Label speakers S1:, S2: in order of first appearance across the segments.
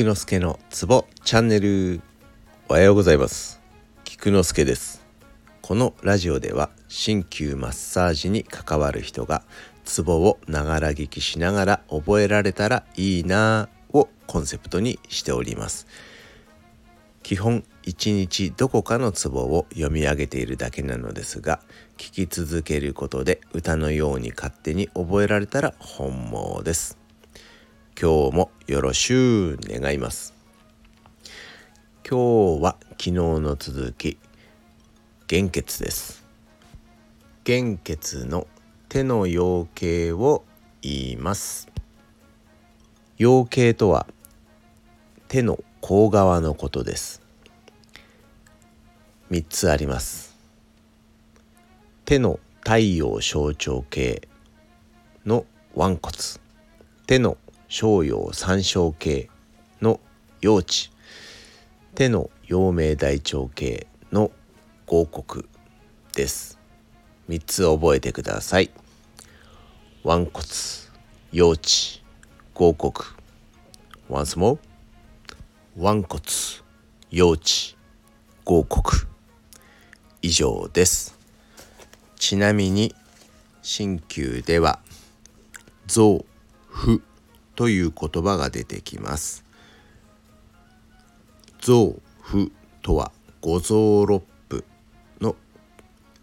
S1: 菊之助のツボチャンネル。おはようございます。菊之助です。このラジオでは鍼灸マッサージに関わる人がツボをながら聞きしながら覚えられたらいいなぁをコンセプトにしております。基本一日どこかのツボを読み上げているだけなのですが聞き続けることで歌のように勝手に覚えられたら本望です。今日もよろしゅう願います。今日は昨日の続き玄血です。玄血の手の養鶏を言います。養鶏とは手の甲側のことです。3つあります。手の太陽象徴系の腕骨手の商陽三小系の陽地。手の陽明大腸系の合谷です。3つ覚えてください。腕骨陽地合谷 once more 腕骨陽地合谷以上です。ちなみに鍼灸では臓腑という言葉が出てきます。臓腑とは五臓六腑の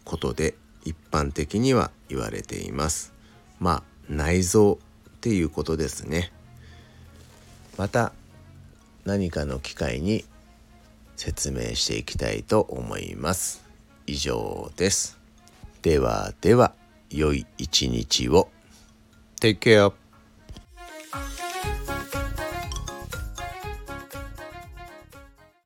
S1: ことで一般的には言われています。まあ内臓っていうことですね。また何かの機会に説明していきたいと思います。以上です。ではでは良い一日を。Take care.